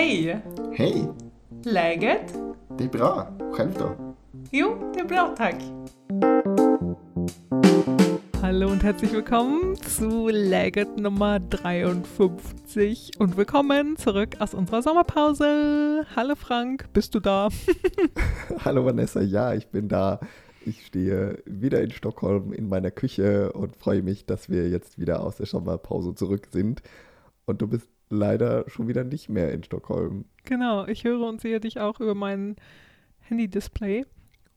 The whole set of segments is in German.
Hej! Hej! Läget? Det är bra. Själv då? Jo, det är bra tack. Hallo und herzlich willkommen zu Läget Nummer 53 und willkommen zurück aus unserer Sommerpause. Hallo Frank, bist du da? Hallo Vanessa, ja, ich bin da. Ich stehe wieder in Stockholm in meiner Küche und freue mich, dass wir jetzt wieder aus der Sommerpause zurück sind. Und du bist leider schon wieder nicht mehr in Stockholm. Genau, ich höre und sehe dich auch über mein Handy-Display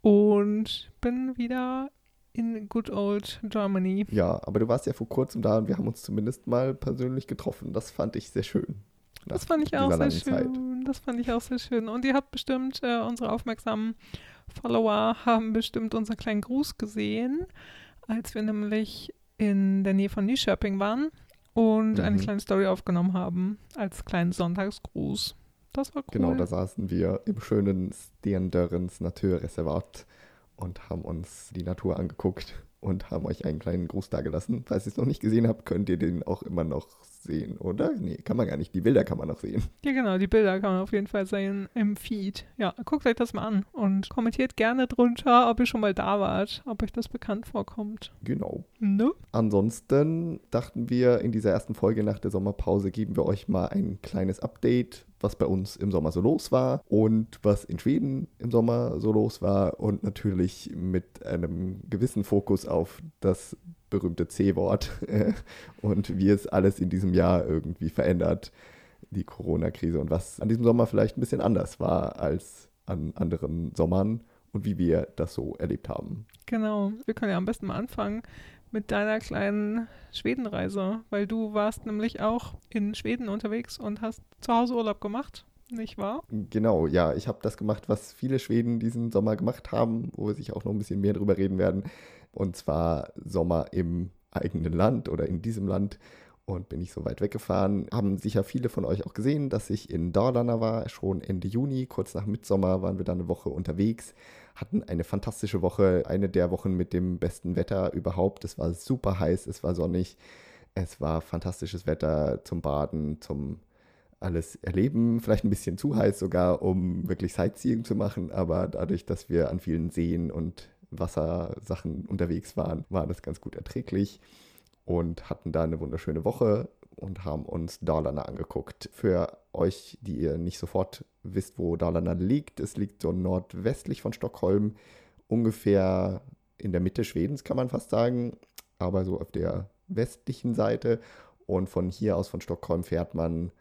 und bin wieder in good old Germany. Ja, aber du warst ja vor kurzem da und wir haben uns zumindest mal persönlich getroffen. Das fand ich sehr schön. Das fand ich auch sehr schön. Zeit. Das fand ich auch sehr schön. Und ihr habt bestimmt, äh, unsere aufmerksamen Follower haben bestimmt unseren kleinen Gruß gesehen, als wir nämlich in der Nähe von Nyköping waren und mhm. eine kleine Story aufgenommen haben als kleinen Sonntagsgruß. Das war genau, cool. Genau, da saßen wir im schönen Stendörens Naturreservat und haben uns die Natur angeguckt und haben euch einen kleinen Gruß dagelassen. Falls ihr es noch nicht gesehen habt, könnt ihr den auch immer noch sehen, oder? Nee, kann man gar nicht. Die Bilder kann man noch sehen. Ja, genau, die Bilder kann man auf jeden Fall sehen im Feed. Ja, guckt euch das mal an und kommentiert gerne drunter, ob ihr schon mal da wart, ob euch das bekannt vorkommt. Genau. Ne? Ansonsten dachten wir, in dieser ersten Folge nach der Sommerpause geben wir euch mal ein kleines Update, was bei uns im Sommer so los war und was in Schweden im Sommer so los war. Und natürlich mit einem gewissen Fokus auf das berühmte C-Wort und wie es alles in diesem Jahr irgendwie verändert, die Corona-Krise und was an diesem Sommer vielleicht ein bisschen anders war als an anderen Sommern und wie wir das so erlebt haben. Genau, wir können ja am besten mal anfangen mit deiner kleinen Schwedenreise, weil du warst nämlich auch in Schweden unterwegs und hast zu Hause Urlaub gemacht, nicht wahr? Genau, ja, ich habe das gemacht, was viele Schweden diesen Sommer gemacht haben, wo wir sich auch noch ein bisschen mehr drüber reden werden und zwar Sommer im eigenen Land oder in diesem Land und bin nicht so weit weggefahren. Haben sicher viele von euch auch gesehen, dass ich in Dalarna war, schon Ende Juni, kurz nach Mitsommer waren wir dann eine Woche unterwegs, hatten eine fantastische Woche, eine der Wochen mit dem besten Wetter überhaupt. Es war super heiß, es war sonnig, es war fantastisches Wetter zum Baden, zum alles erleben, vielleicht ein bisschen zu heiß sogar, um wirklich Sightseeing zu machen, aber dadurch, dass wir an vielen Seen und Wassersachen unterwegs waren, war das ganz gut erträglich und hatten da eine wunderschöne Woche und haben uns Dalarna angeguckt. Für euch, die ihr nicht sofort wisst, wo Dalarna liegt, es liegt so nordwestlich von Stockholm, ungefähr in der Mitte Schwedens, kann man fast sagen, aber so auf der westlichen Seite. Und von hier aus, von Stockholm, fährt man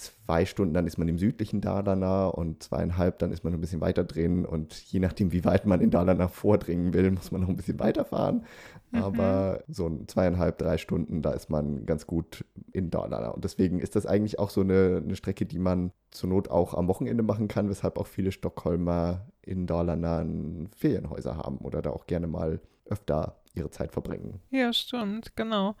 zwei Stunden, dann ist man im südlichen Dalarna und zweieinhalb, dann ist man ein bisschen weiter drin und je nachdem, wie weit man in Dalarna vordringen will, muss man noch ein bisschen weiterfahren. Mhm. Aber so zweieinhalb, drei Stunden, da ist man ganz gut in Dalarna. Und deswegen ist das eigentlich auch so eine, eine Strecke, die man zur Not auch am Wochenende machen kann, weshalb auch viele Stockholmer in Dalarna Ferienhäuser haben oder da auch gerne mal öfter ihre Zeit verbringen. Ja, stimmt, genau.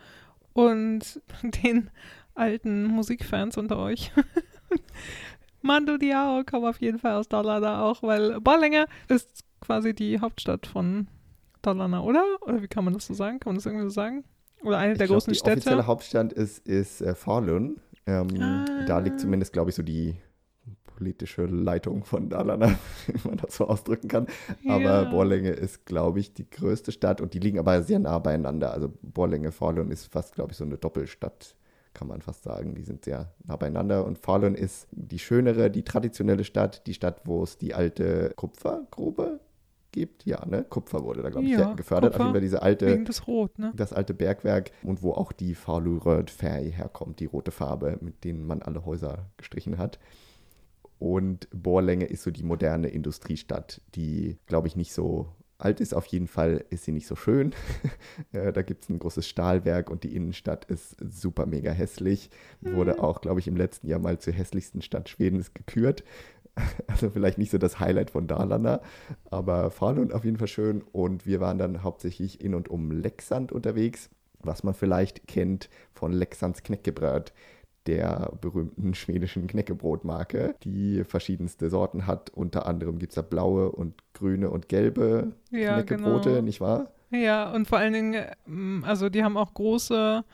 Und den alten Musikfans unter euch. Mando Diao kommt auf jeden Fall aus Dalarna auch, weil Borlänge ist quasi die Hauptstadt von Dalarna, oder? Oder wie kann man das so sagen? Kann man das irgendwie so sagen? Oder eine ich der glaub, großen die Städte? Die offizielle Hauptstadt ist, ist äh, Falun. Ähm, ah. Da liegt zumindest, glaube ich, so die politische Leitung von Dalarna, wenn man das so ausdrücken kann. Aber ja. Borlänge ist, glaube ich, die größte Stadt und die liegen aber sehr nah beieinander. Also Borlänge, Falun ist fast, glaube ich, so eine Doppelstadt kann man fast sagen. Die sind sehr nah beieinander. Und Falun ist die schönere, die traditionelle Stadt, die Stadt, wo es die alte Kupfergrube gibt. Ja, ne? Kupfer wurde da, glaube ich, ja, gefördert. Kupfer, Auf jeden Fall diese alte, wegen des Rot, ne? das alte Bergwerk und wo auch die Faluröd Färg herkommt, die rote Farbe, mit denen man alle Häuser gestrichen hat. Und Borlänge ist so die moderne Industriestadt, die, glaube ich, nicht so alt ist. Auf jeden Fall ist sie nicht so schön. da gibt es ein großes Stahlwerk und die Innenstadt ist super mega hässlich. Wurde mhm. auch, glaube ich, im letzten Jahr mal zur hässlichsten Stadt Schwedens gekürt. Also vielleicht nicht so das Highlight von Dalarna, aber Falun auf jeden Fall schön. Und wir waren dann hauptsächlich in und um Leksand unterwegs, was man vielleicht kennt von Leksands Knäckebrot der berühmten schwedischen Knäckebrotmarke, die verschiedenste Sorten hat. Unter anderem gibt es da blaue und grüne und gelbe ja, Knäckebrote, genau. nicht wahr? Ja, und vor allen Dingen, ähm, also die haben auch große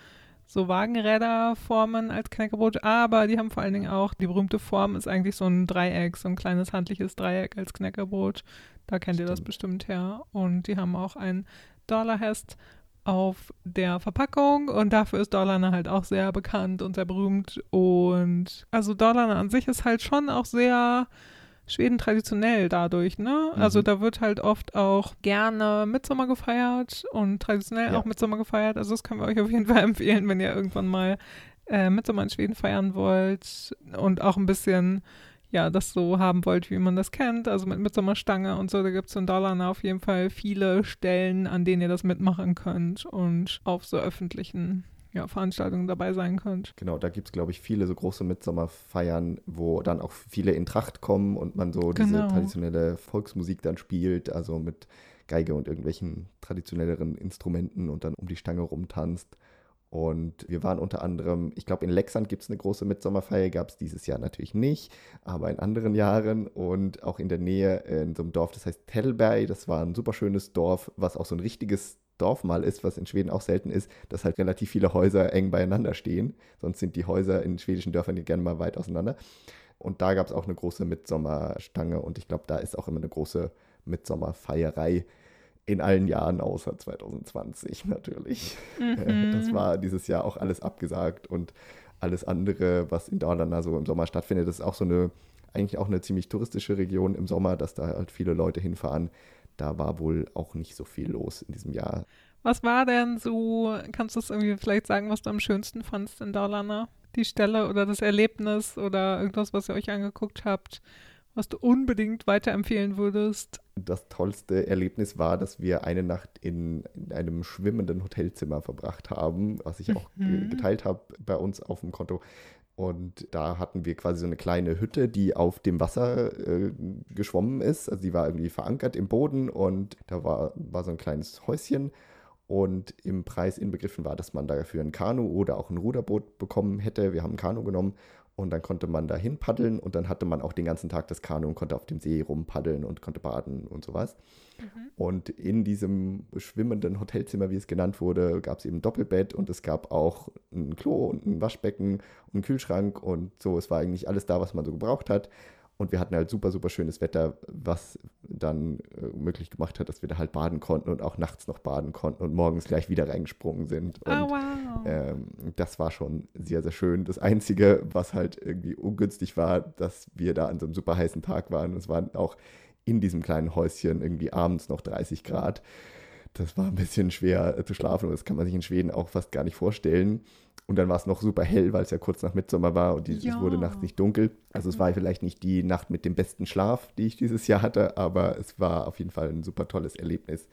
so Wagenräderformen als Knäckebrot, aber die haben vor allen Dingen auch, die berühmte Form ist eigentlich so ein Dreieck, so ein kleines handliches Dreieck als Knäckebrot. Da kennt Stimmt. ihr das bestimmt her. Und die haben auch ein Dollarhest auf der Verpackung und dafür ist Dorlane halt auch sehr bekannt und sehr berühmt. Und also Dorlane an sich ist halt schon auch sehr Schweden traditionell dadurch, ne? Mhm. Also da wird halt oft auch gerne Mitsommer gefeiert und traditionell ja. auch Mitsommer gefeiert. Also das können wir euch auf jeden Fall empfehlen, wenn ihr irgendwann mal äh, Mitsommer in Schweden feiern wollt und auch ein bisschen ja, das so haben wollt, wie man das kennt, also mit Mitsommerstange und so, da gibt es in Dalarna auf jeden Fall viele Stellen, an denen ihr das mitmachen könnt und auf so öffentlichen ja, Veranstaltungen dabei sein könnt. Genau, da gibt es, glaube ich, viele so große Mitsommerfeiern, wo dann auch viele in Tracht kommen und man so genau. diese traditionelle Volksmusik dann spielt, also mit Geige und irgendwelchen traditionelleren Instrumenten und dann um die Stange rumtanzt. Und wir waren unter anderem, ich glaube, in Lexand gibt es eine große Mitsommerfeier, gab es dieses Jahr natürlich nicht, aber in anderen Jahren und auch in der Nähe in so einem Dorf, das heißt Tellberg, das war ein super schönes Dorf, was auch so ein richtiges Dorf mal ist, was in Schweden auch selten ist, dass halt relativ viele Häuser eng beieinander stehen. Sonst sind die Häuser in schwedischen Dörfern gerne mal weit auseinander. Und da gab es auch eine große Mitsommerstange und ich glaube, da ist auch immer eine große Mitsommerfeierei in allen Jahren außer 2020 natürlich. Mhm. Das war dieses Jahr auch alles abgesagt und alles andere, was in Dalarna so im Sommer stattfindet, das ist auch so eine, eigentlich auch eine ziemlich touristische Region im Sommer, dass da halt viele Leute hinfahren. Da war wohl auch nicht so viel los in diesem Jahr. Was war denn so, kannst du es irgendwie vielleicht sagen, was du am schönsten fandst in Dalarna? Die Stelle oder das Erlebnis oder irgendwas, was ihr euch angeguckt habt? Was du unbedingt weiterempfehlen würdest? Das tollste Erlebnis war, dass wir eine Nacht in, in einem schwimmenden Hotelzimmer verbracht haben, was ich auch mhm. geteilt habe bei uns auf dem Konto. Und da hatten wir quasi so eine kleine Hütte, die auf dem Wasser äh, geschwommen ist. Also die war irgendwie verankert im Boden und da war, war so ein kleines Häuschen. Und im Preis inbegriffen war, dass man dafür ein Kanu oder auch ein Ruderboot bekommen hätte. Wir haben ein Kanu genommen und dann konnte man dahin paddeln und dann hatte man auch den ganzen Tag das Kanu und konnte auf dem See rumpaddeln und konnte baden und sowas. Mhm. Und in diesem schwimmenden Hotelzimmer, wie es genannt wurde, gab es eben ein Doppelbett und es gab auch ein Klo und ein Waschbecken und einen Kühlschrank und so. Es war eigentlich alles da, was man so gebraucht hat. Und wir hatten halt super, super schönes Wetter, was dann äh, möglich gemacht hat, dass wir da halt baden konnten und auch nachts noch baden konnten und morgens gleich wieder reingesprungen sind. Oh, und oh, wow. ähm, das war schon sehr, sehr schön. Das Einzige, was halt irgendwie ungünstig war, dass wir da an so einem super heißen Tag waren. Und es waren auch in diesem kleinen Häuschen irgendwie abends noch 30 Grad. Das war ein bisschen schwer äh, zu schlafen und das kann man sich in Schweden auch fast gar nicht vorstellen. Und dann war es noch super hell, weil es ja kurz nach Mitsommer war und die, ja. es wurde nachts nicht dunkel. Also es war vielleicht nicht die Nacht mit dem besten Schlaf, die ich dieses Jahr hatte, aber es war auf jeden Fall ein super tolles Erlebnis.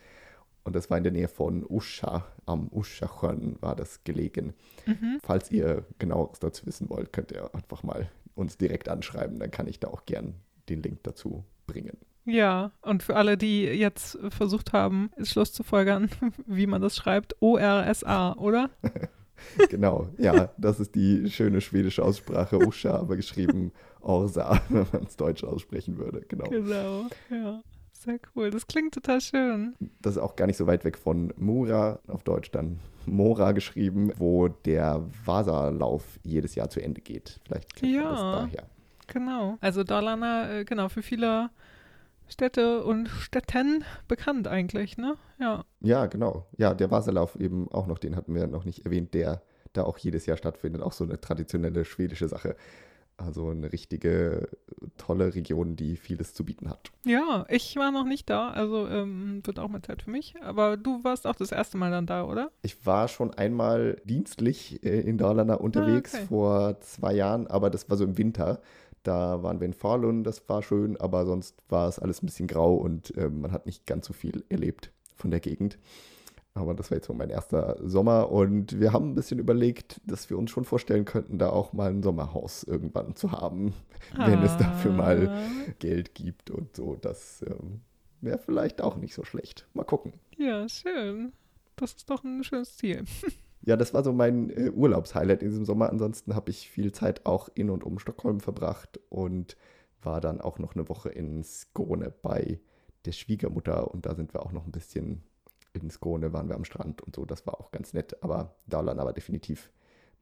Und das war in der Nähe von Usha, am Uschachön war das gelegen. Mhm. Falls ihr genaueres dazu wissen wollt, könnt ihr einfach mal uns direkt anschreiben, dann kann ich da auch gern den Link dazu bringen. Ja, und für alle, die jetzt versucht haben, ist Schluss zu folgern, wie man das schreibt, O-R-S-A, oder? genau, ja, das ist die schöne schwedische Aussprache Usha, aber geschrieben Orsa, wenn man es deutsch aussprechen würde. Genau. Genau, ja. Sehr cool. Das klingt total schön. Das ist auch gar nicht so weit weg von Mura, auf Deutsch dann Mora geschrieben, wo der Wasserlauf jedes Jahr zu Ende geht. Vielleicht kennt ja, das daher. Genau. Also Dalarna, äh, genau, für viele Städte und Städten bekannt eigentlich, ne? Ja. Ja, genau. Ja, der Wasserlauf eben auch noch, den hatten wir noch nicht erwähnt, der da auch jedes Jahr stattfindet. Auch so eine traditionelle schwedische Sache. Also eine richtige tolle Region, die vieles zu bieten hat. Ja, ich war noch nicht da, also ähm, wird auch mal Zeit für mich. Aber du warst auch das erste Mal dann da, oder? Ich war schon einmal dienstlich äh, in Dalarna unterwegs ah, okay. vor zwei Jahren, aber das war so im Winter. Da waren wir in Falun, das war schön, aber sonst war es alles ein bisschen grau und äh, man hat nicht ganz so viel erlebt von der Gegend. Aber das war jetzt so mein erster Sommer und wir haben ein bisschen überlegt, dass wir uns schon vorstellen könnten, da auch mal ein Sommerhaus irgendwann zu haben, ah. wenn es dafür mal ah. Geld gibt und so. Das ähm, wäre vielleicht auch nicht so schlecht. Mal gucken. Ja, schön. Das ist doch ein schönes Ziel. ja, das war so mein äh, Urlaubshighlight in diesem Sommer. Ansonsten habe ich viel Zeit auch in und um Stockholm verbracht und war dann auch noch eine Woche in Skåne bei der Schwiegermutter und da sind wir auch noch ein bisschen in Skåne waren wir am Strand und so. Das war auch ganz nett, aber Dauland aber definitiv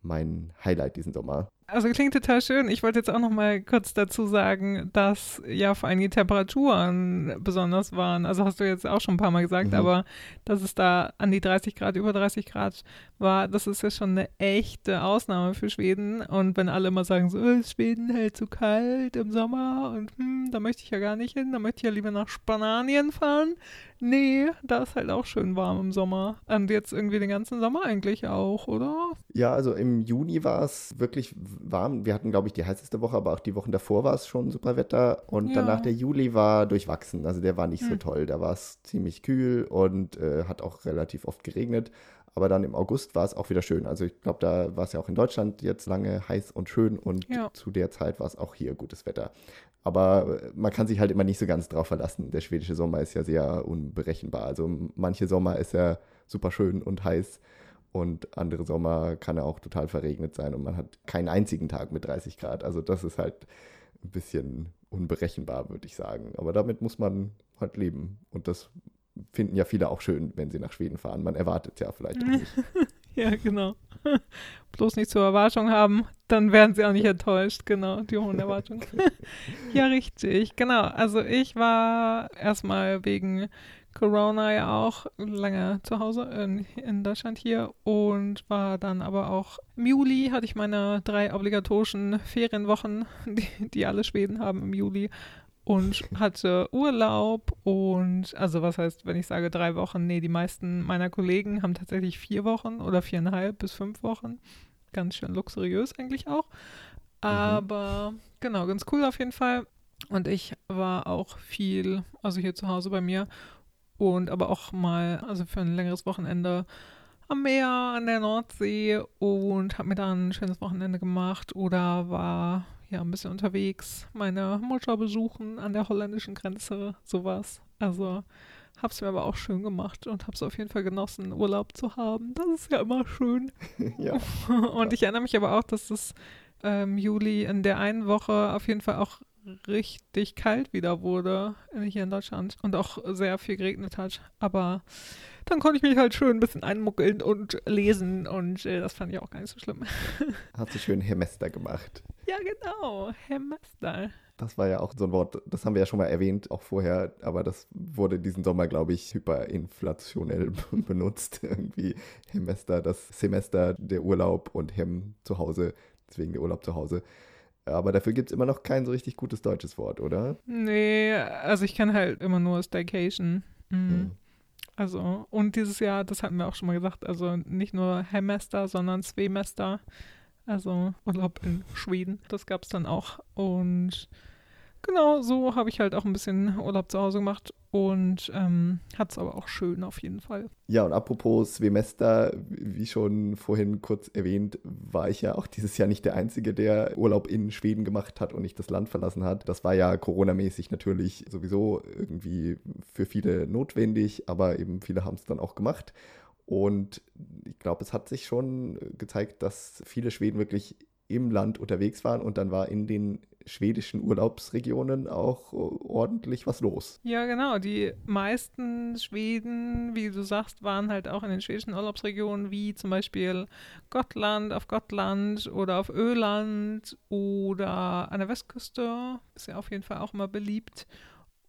mein Highlight diesen Sommer. Also klingt total schön. Ich wollte jetzt auch noch mal kurz dazu sagen, dass ja vor allem die Temperaturen besonders waren. Also hast du jetzt auch schon ein paar Mal gesagt, mhm. aber dass es da an die 30 Grad, über 30 Grad war, das ist ja schon eine echte Ausnahme für Schweden. Und wenn alle immer sagen, so ist Schweden halt zu kalt im Sommer und hm, da möchte ich ja gar nicht hin, da möchte ich ja lieber nach Spanien fahren. Nee, da ist halt auch schön warm im Sommer. Und jetzt irgendwie den ganzen Sommer eigentlich auch, oder? Ja, also im Juni war es wirklich warm. Wir hatten, glaube ich, die heißeste Woche, aber auch die Wochen davor war es schon super Wetter. Und ja. danach der Juli war durchwachsen. Also der war nicht hm. so toll. Da war es ziemlich kühl und äh, hat auch relativ oft geregnet. Aber dann im August war es auch wieder schön. Also ich glaube, da war es ja auch in Deutschland jetzt lange heiß und schön und ja. zu der Zeit war es auch hier gutes Wetter. Aber man kann sich halt immer nicht so ganz drauf verlassen. Der schwedische Sommer ist ja sehr unberechenbar. Also manche Sommer ist er super schön und heiß und andere Sommer kann er auch total verregnet sein und man hat keinen einzigen Tag mit 30 Grad. Also das ist halt ein bisschen unberechenbar, würde ich sagen. Aber damit muss man halt leben. Und das finden ja viele auch schön, wenn sie nach Schweden fahren. Man erwartet ja vielleicht auch nicht. ja, genau. Bloß nicht zur Erwartung haben, dann werden sie auch nicht enttäuscht. Genau, die hohen Erwartungen. ja, richtig. Genau. Also ich war erstmal wegen Corona ja auch lange zu Hause in, in, Deutschland hier und war dann aber auch im Juli hatte ich meine drei obligatorischen Ferienwochen, die, die alle Schweden haben im Juli und hatte Urlaub und also was heißt, wenn ich sage drei Wochen, nee, die meisten meiner Kollegen haben tatsächlich vier Wochen oder viereinhalb bis fünf Wochen. Ganz schön luxuriös eigentlich auch. Mhm. Aber mhm. genau, ganz cool auf jeden Fall. Und ich war auch viel, also hier zu Hause bei mir und aber auch mal, also für ein längeres Wochenende am Meer, an der Nordsee und habe mir dann ein schönes Wochenende gemacht oder war ja ein bisschen unterwegs, meine Mutter besuchen an der holländischen Grenze, sowas. Also habe es mir aber auch schön gemacht und habe es auf jeden Fall genossen, Urlaub zu haben. Das ist ja immer schön. ja. Und ich erinnere mich aber auch, dass es ähm, Juli in der einen Woche auf jeden Fall auch richtig kalt wieder wurde hier in Deutschland und auch sehr viel geregnet hat. Aber dann konnte ich mich halt schön ein bisschen einmuckeln und lesen und äh, das fand ich auch gar nicht so schlimm. Hat sich schön Hemester gemacht. Ja, genau, Hemester. Das war ja auch so ein Wort, das haben wir ja schon mal erwähnt, auch vorher, aber das wurde diesen Sommer, glaube ich, hyperinflationell benutzt. Irgendwie Hemester, das Semester, der Urlaub und Hem zu Hause, deswegen der Urlaub zu Hause. Aber dafür gibt es immer noch kein so richtig gutes deutsches Wort, oder? Nee, also ich kann halt immer nur Staycation. Mhm. Hm. Also, und dieses Jahr, das hatten wir auch schon mal gesagt, also nicht nur Hemester, sondern Svemester. Also Urlaub in Schweden. Das gab es dann auch. Und genau, so habe ich halt auch ein bisschen Urlaub zu Hause gemacht und ähm, hat es aber auch schön auf jeden Fall. Ja, und apropos Semester, wie schon vorhin kurz erwähnt, war ich ja auch dieses Jahr nicht der Einzige, der Urlaub in Schweden gemacht hat und nicht das Land verlassen hat. Das war ja coronamäßig natürlich sowieso irgendwie für viele notwendig, aber eben viele haben es dann auch gemacht. Und ich glaube, es hat sich schon gezeigt, dass viele Schweden wirklich im Land unterwegs waren und dann war in den schwedischen Urlaubsregionen auch ordentlich was los. Ja, genau. Die meisten Schweden, wie du sagst, waren halt auch in den schwedischen Urlaubsregionen, wie zum Beispiel Gotland, auf Gotland oder auf Öland oder an der Westküste. Ist ja auf jeden Fall auch immer beliebt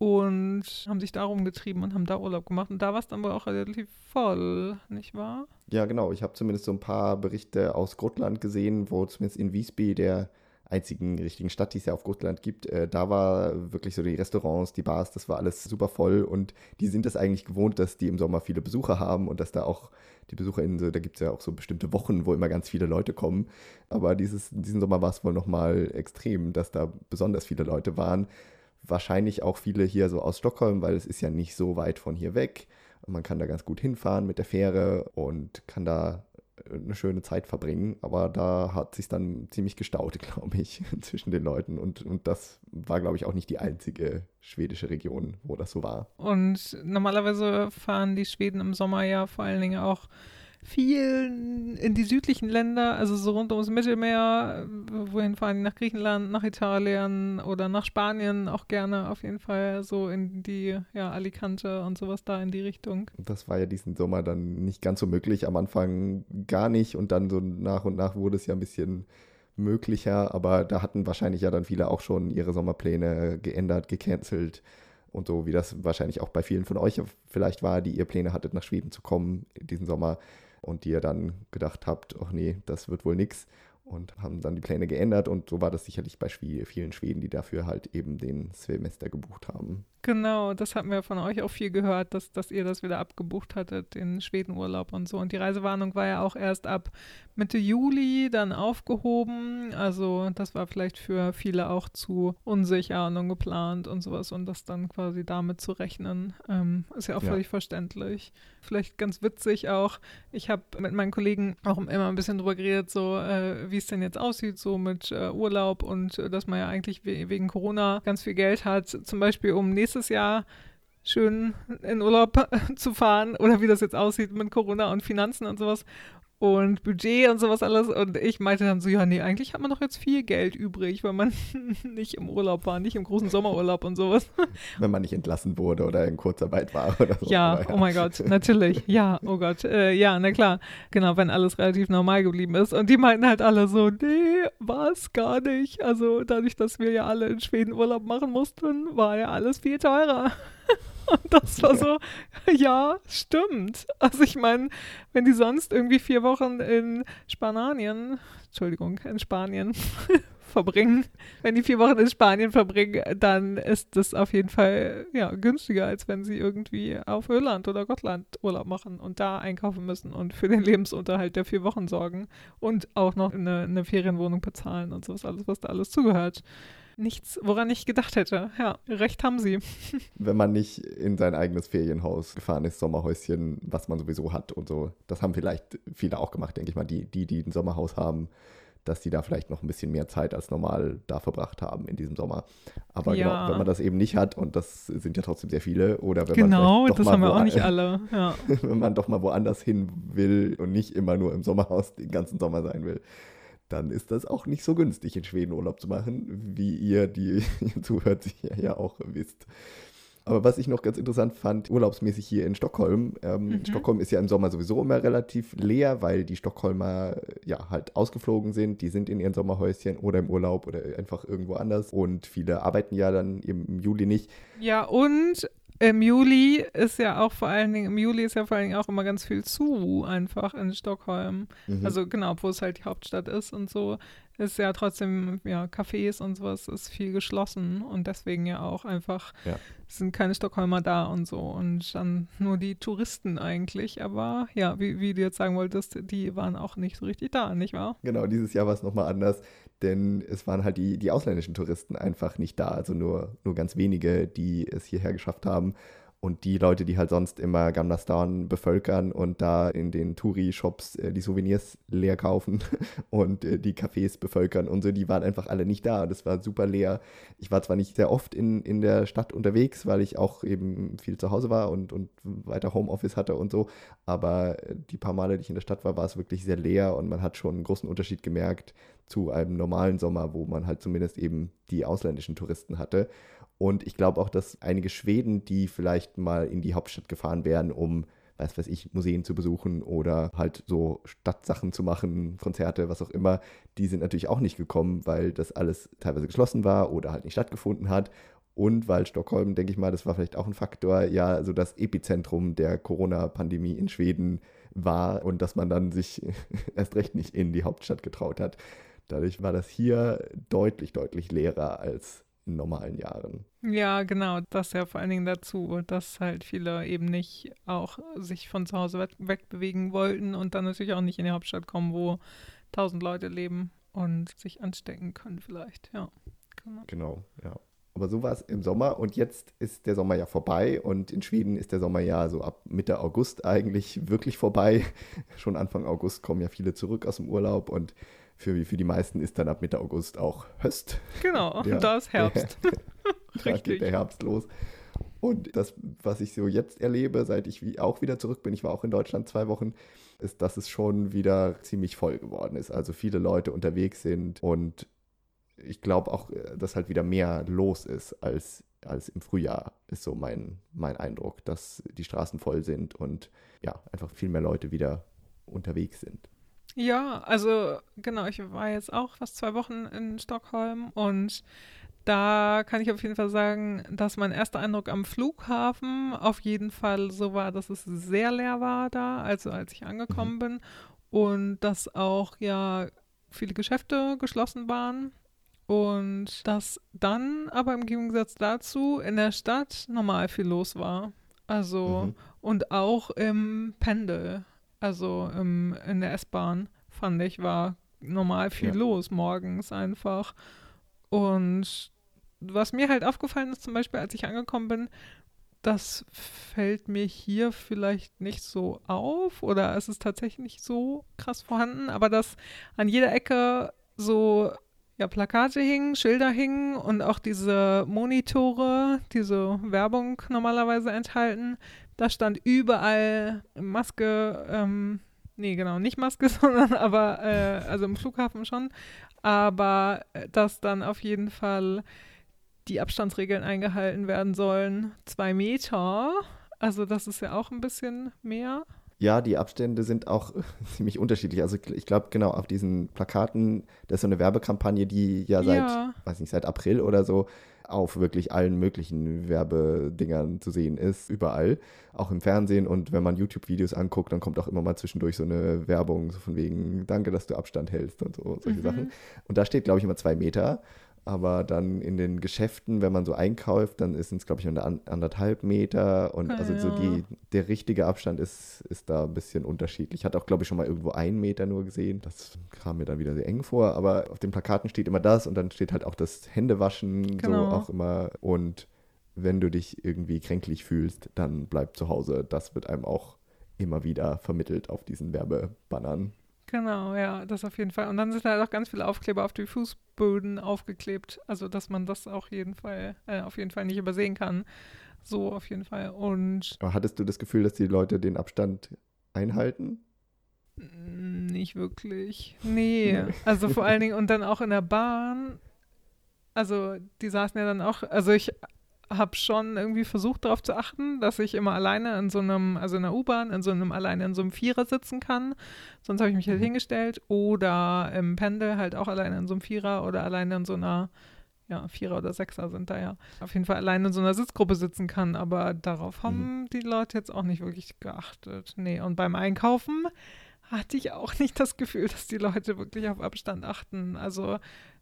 und haben sich darum getrieben und haben da Urlaub gemacht. Und da war es dann wohl auch relativ voll, nicht wahr? Ja, genau. Ich habe zumindest so ein paar Berichte aus Gotland gesehen, wo zumindest in Wiesby, der einzigen richtigen Stadt, die es ja auf Gotland gibt, äh, da war wirklich so die Restaurants, die Bars, das war alles super voll und die sind es eigentlich gewohnt, dass die im Sommer viele Besucher haben und dass da auch die BesucherInnen, so, da gibt es ja auch so bestimmte Wochen, wo immer ganz viele Leute kommen. Aber dieses, diesen Sommer war es wohl nochmal extrem, dass da besonders viele Leute waren wahrscheinlich auch viele hier so aus Stockholm, weil es ist ja nicht so weit von hier weg. Man kann da ganz gut hinfahren mit der Fähre und kann da eine schöne Zeit verbringen. Aber da hat sich dann ziemlich gestaut, glaube ich, zwischen den Leuten. Und, und das war, glaube ich, auch nicht die einzige schwedische Region, wo das so war. Und normalerweise fahren die Schweden im Sommer ja vor allen Dingen auch viel in die südlichen Länder, also so rund ums Mittelmeer, wohin fahren die nach Griechenland, nach Italien oder nach Spanien auch gerne auf jeden Fall so in die, ja, Alicante und sowas da in die Richtung. Das war ja diesen Sommer dann nicht ganz so möglich, am Anfang gar nicht und dann so nach und nach wurde es ja ein bisschen möglicher, aber da hatten wahrscheinlich ja dann viele auch schon ihre Sommerpläne geändert, gecancelt und so, wie das wahrscheinlich auch bei vielen von euch vielleicht war, die ihr Pläne hattet, nach Schweden zu kommen diesen Sommer und die ihr dann gedacht habt, ach nee, das wird wohl nichts und haben dann die Pläne geändert und so war das sicherlich bei vielen Schweden, die dafür halt eben den Semester gebucht haben. Genau, das hatten wir von euch auch viel gehört, dass, dass ihr das wieder abgebucht hattet, den Schwedenurlaub und so. Und die Reisewarnung war ja auch erst ab Mitte Juli dann aufgehoben. Also das war vielleicht für viele auch zu unsicher und ungeplant und sowas. Und das dann quasi damit zu rechnen, ähm, ist ja auch völlig ja. verständlich. Vielleicht ganz witzig auch. Ich habe mit meinen Kollegen auch immer ein bisschen drüber geredet, so äh, wie es denn jetzt aussieht, so mit äh, Urlaub und äh, dass man ja eigentlich we wegen Corona ganz viel Geld hat, zum Beispiel um nächstes nächstes Jahr schön in Urlaub zu fahren oder wie das jetzt aussieht mit Corona und Finanzen und sowas und Budget und sowas alles. Und ich meinte dann so, ja, nee, eigentlich hat man doch jetzt viel Geld übrig, weil man nicht im Urlaub war, nicht im großen Sommerurlaub und sowas. Wenn man nicht entlassen wurde oder in Kurzarbeit war oder so. Ja, ja. oh mein Gott, natürlich. Ja, oh Gott. Äh, ja, na klar. Genau, wenn alles relativ normal geblieben ist. Und die meinten halt alle so, nee, war es gar nicht. Also dadurch, dass wir ja alle in Schweden Urlaub machen mussten, war ja alles viel teurer. Und das war so, ja, stimmt. Also ich meine, wenn die sonst irgendwie vier Wochen in Spanien, Entschuldigung, in Spanien verbringen, wenn die vier Wochen in Spanien verbringen, dann ist das auf jeden Fall ja, günstiger, als wenn sie irgendwie auf Irland oder Gottland Urlaub machen und da einkaufen müssen und für den Lebensunterhalt der vier Wochen sorgen und auch noch eine, eine Ferienwohnung bezahlen und sowas, alles, was da alles zugehört nichts, woran ich gedacht hätte. Ja, recht haben Sie. Wenn man nicht in sein eigenes Ferienhaus gefahren ist, Sommerhäuschen, was man sowieso hat und so. Das haben vielleicht viele auch gemacht, denke ich mal, die, die, die ein Sommerhaus haben dass die da vielleicht noch ein bisschen mehr Zeit als normal da verbracht haben in diesem Sommer. Aber ja. genau, wenn man das eben nicht hat, und das sind ja trotzdem sehr viele, oder wenn genau, man doch das haben wir auch nicht alle. Ja. wenn man doch mal woanders hin will und nicht immer nur im Sommerhaus den ganzen Sommer sein will, dann ist das auch nicht so günstig, in Schweden Urlaub zu machen, wie ihr, die ihr zuhört, sicher ja auch wisst. Aber was ich noch ganz interessant fand, urlaubsmäßig hier in Stockholm. Ähm, mhm. Stockholm ist ja im Sommer sowieso immer relativ leer, weil die Stockholmer ja halt ausgeflogen sind. Die sind in ihren Sommerhäuschen oder im Urlaub oder einfach irgendwo anders. Und viele arbeiten ja dann im Juli nicht. Ja, und im Juli ist ja auch vor allen Dingen, im Juli ist ja vor allen Dingen auch immer ganz viel zu, einfach in Stockholm. Mhm. Also genau, wo es halt die Hauptstadt ist und so, ist ja trotzdem, ja, Cafés und sowas ist viel geschlossen und deswegen ja auch einfach ja. sind keine Stockholmer da und so und dann nur die Touristen eigentlich. Aber ja, wie, wie du jetzt sagen wolltest, die waren auch nicht so richtig da, nicht wahr? Genau, dieses Jahr war es nochmal anders denn es waren halt die, die ausländischen Touristen einfach nicht da, also nur, nur ganz wenige, die es hierher geschafft haben. Und die Leute, die halt sonst immer Gamla Stan bevölkern und da in den Touri-Shops äh, die Souvenirs leer kaufen und äh, die Cafés bevölkern und so, die waren einfach alle nicht da. Das war super leer. Ich war zwar nicht sehr oft in, in der Stadt unterwegs, weil ich auch eben viel zu Hause war und, und weiter Homeoffice hatte und so, aber äh, die paar Male, die ich in der Stadt war, war es wirklich sehr leer und man hat schon einen großen Unterschied gemerkt zu einem normalen Sommer, wo man halt zumindest eben die ausländischen Touristen hatte. Und ich glaube auch, dass einige Schweden, die vielleicht mal in die Hauptstadt gefahren wären, um, was weiß ich, Museen zu besuchen oder halt so Stadtsachen zu machen, Konzerte, was auch immer, die sind natürlich auch nicht gekommen, weil das alles teilweise geschlossen war oder halt nicht stattgefunden hat. Und weil Stockholm, denke ich mal, das war vielleicht auch ein Faktor, ja, so das Epizentrum der Corona-Pandemie in Schweden war und dass man dann sich erst recht nicht in die Hauptstadt getraut hat. Dadurch war das hier deutlich, deutlich leerer als in normalen Jahren. Ja, genau. Das ja vor allen Dingen dazu, dass halt viele eben nicht auch sich von zu Hause wegbewegen wollten und dann natürlich auch nicht in die Hauptstadt kommen, wo tausend Leute leben und sich anstecken können vielleicht. Ja, genau. Genau, ja. Aber so war es im Sommer und jetzt ist der Sommer ja vorbei und in Schweden ist der Sommer ja so ab Mitte August eigentlich wirklich vorbei. Schon Anfang August kommen ja viele zurück aus dem Urlaub und für, für die meisten ist dann ab Mitte August auch Höst. Genau, der, da ist Herbst. Der, da geht der Herbst los. Und das, was ich so jetzt erlebe, seit ich auch wieder zurück bin, ich war auch in Deutschland zwei Wochen, ist, dass es schon wieder ziemlich voll geworden ist. Also viele Leute unterwegs sind und ich glaube auch, dass halt wieder mehr los ist als, als im Frühjahr, ist so mein, mein Eindruck, dass die Straßen voll sind und ja, einfach viel mehr Leute wieder unterwegs sind. Ja, also genau, ich war jetzt auch fast zwei Wochen in Stockholm und da kann ich auf jeden Fall sagen, dass mein erster Eindruck am Flughafen auf jeden Fall so war, dass es sehr leer war da, also als ich angekommen mhm. bin und dass auch ja viele Geschäfte geschlossen waren und dass dann aber im Gegensatz dazu in der Stadt normal viel los war. Also mhm. und auch im Pendel, also im, in der S-Bahn fand ich war normal viel ja. los morgens einfach. Und was mir halt aufgefallen ist, zum Beispiel, als ich angekommen bin, das fällt mir hier vielleicht nicht so auf oder es ist tatsächlich nicht so krass vorhanden, aber dass an jeder Ecke so ja, Plakate hingen, Schilder hingen und auch diese Monitore, diese Werbung normalerweise enthalten. Da stand überall Maske, ähm, nee, genau, nicht Maske, sondern aber, äh, also im Flughafen schon, aber äh, dass dann auf jeden Fall die Abstandsregeln eingehalten werden sollen. Zwei Meter, also das ist ja auch ein bisschen mehr. Ja, die Abstände sind auch ziemlich unterschiedlich. Also ich glaube, genau, auf diesen Plakaten, das ist so eine Werbekampagne, die ja seit, ja. weiß nicht, seit April oder so auf wirklich allen möglichen Werbedingern zu sehen ist, überall, auch im Fernsehen. Und wenn man YouTube-Videos anguckt, dann kommt auch immer mal zwischendurch so eine Werbung, so von wegen, danke, dass du Abstand hältst und so, solche mhm. Sachen. Und da steht, glaube ich, immer zwei Meter. Aber dann in den Geschäften, wenn man so einkauft, dann ist es, glaube ich, anderthalb Meter. Und ah, also so die, der richtige Abstand ist, ist da ein bisschen unterschiedlich. Ich hatte auch, glaube ich, schon mal irgendwo einen Meter nur gesehen. Das kam mir dann wieder sehr eng vor. Aber auf den Plakaten steht immer das und dann steht halt auch das Händewaschen genau. so auch immer. Und wenn du dich irgendwie kränklich fühlst, dann bleib zu Hause. Das wird einem auch immer wieder vermittelt auf diesen Werbebannern. Genau, ja, das auf jeden Fall. Und dann sind halt auch ganz viele Aufkleber auf die Fußböden aufgeklebt. Also, dass man das auch jeden Fall, äh, auf jeden Fall nicht übersehen kann. So auf jeden Fall. Und. Aber hattest du das Gefühl, dass die Leute den Abstand einhalten? Nicht wirklich. Nee. Also vor allen Dingen und dann auch in der Bahn. Also die saßen ja dann auch, also ich habe schon irgendwie versucht darauf zu achten, dass ich immer alleine in so einem, also in der U-Bahn, in so einem, alleine in so einem Vierer sitzen kann. Sonst habe ich mich halt mhm. hingestellt. Oder im Pendel halt auch alleine in so einem Vierer oder alleine in so einer, ja, Vierer oder Sechser sind da ja. Auf jeden Fall alleine in so einer Sitzgruppe sitzen kann. Aber darauf haben mhm. die Leute jetzt auch nicht wirklich geachtet. Nee, und beim Einkaufen hatte ich auch nicht das Gefühl, dass die Leute wirklich auf Abstand achten. Also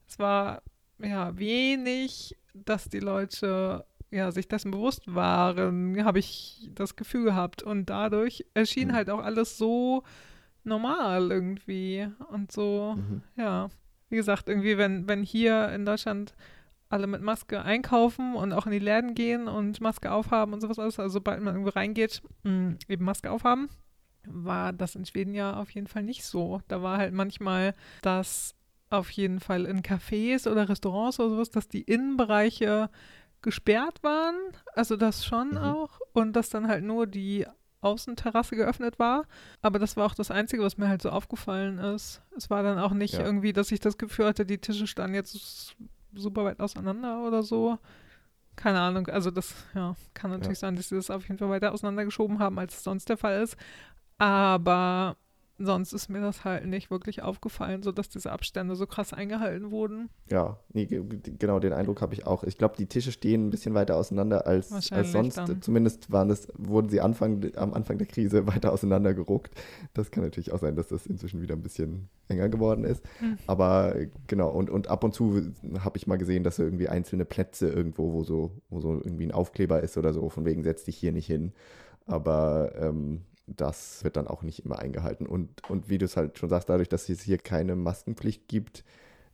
es war ja wenig, dass die Leute ja, sich dessen bewusst waren, habe ich das Gefühl gehabt. Und dadurch erschien mhm. halt auch alles so normal irgendwie. Und so, mhm. ja. Wie gesagt, irgendwie, wenn, wenn hier in Deutschland alle mit Maske einkaufen und auch in die Läden gehen und Maske aufhaben und sowas alles, also sobald man irgendwo reingeht, mh, mm, eben Maske aufhaben, war das in Schweden ja auf jeden Fall nicht so. Da war halt manchmal das auf jeden Fall in Cafés oder Restaurants oder sowas, dass die Innenbereiche gesperrt waren, also das schon mhm. auch, und dass dann halt nur die Außenterrasse geöffnet war. Aber das war auch das Einzige, was mir halt so aufgefallen ist. Es war dann auch nicht ja. irgendwie, dass ich das Gefühl hatte, die Tische standen jetzt super weit auseinander oder so. Keine Ahnung, also das ja, kann natürlich ja. sein, dass sie das auf jeden Fall weiter auseinandergeschoben haben, als es sonst der Fall ist. Aber sonst ist mir das halt nicht wirklich aufgefallen, sodass diese Abstände so krass eingehalten wurden. Ja, nee, genau den Eindruck habe ich auch. Ich glaube, die Tische stehen ein bisschen weiter auseinander als, als sonst. Dann. Zumindest waren es, wurden sie Anfang, am Anfang der Krise weiter auseinander geruckt. Das kann natürlich auch sein, dass das inzwischen wieder ein bisschen enger geworden ist. Hm. Aber genau, und, und ab und zu habe ich mal gesehen, dass so irgendwie einzelne Plätze irgendwo, wo so, wo so irgendwie ein Aufkleber ist oder so, von wegen setz dich hier nicht hin. Aber ähm, das wird dann auch nicht immer eingehalten. Und, und wie du es halt schon sagst, dadurch, dass es hier keine Maskenpflicht gibt,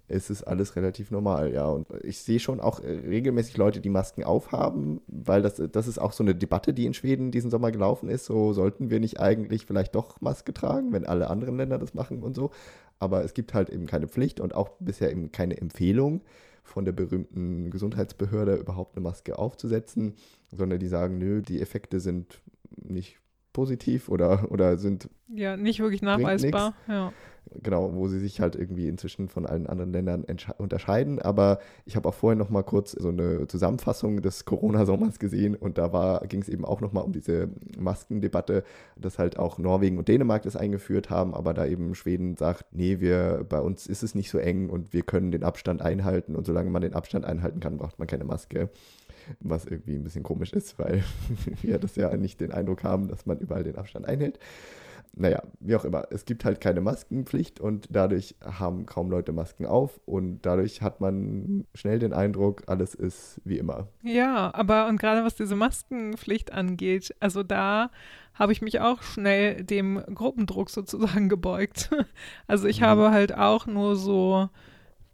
ist es alles relativ normal, ja. Und ich sehe schon auch äh, regelmäßig Leute, die Masken aufhaben, weil das, das ist auch so eine Debatte, die in Schweden diesen Sommer gelaufen ist. So sollten wir nicht eigentlich vielleicht doch Maske tragen, wenn alle anderen Länder das machen und so. Aber es gibt halt eben keine Pflicht und auch bisher eben keine Empfehlung. von der berühmten Gesundheitsbehörde überhaupt eine Maske aufzusetzen, sondern die sagen, nö, die Effekte sind nicht positiv oder, oder sind. Ja, nicht wirklich nachweisbar. Ja genau, wo sie sich halt irgendwie inzwischen von allen anderen Ländern unterscheiden. Aber ich habe auch vorher noch mal kurz so eine Zusammenfassung des Corona-Sommers gesehen und da ging es eben auch noch mal um diese Maskendebatte, dass halt auch Norwegen und Dänemark das eingeführt haben, aber da eben Schweden sagt, nee, wir, bei uns ist es nicht so eng und wir können den Abstand einhalten und solange man den Abstand einhalten kann, braucht man keine Maske was irgendwie ein bisschen komisch ist, weil wir das ja nicht den Eindruck haben, dass man überall den Abstand einhält naja, wie auch immer, es gibt halt keine Maskenpflicht und dadurch haben kaum Leute Masken auf und dadurch hat man schnell den Eindruck, alles ist wie immer. Ja, aber und gerade was diese Maskenpflicht angeht, also da habe ich mich auch schnell dem Gruppendruck sozusagen gebeugt. Also ich mhm. habe halt auch nur so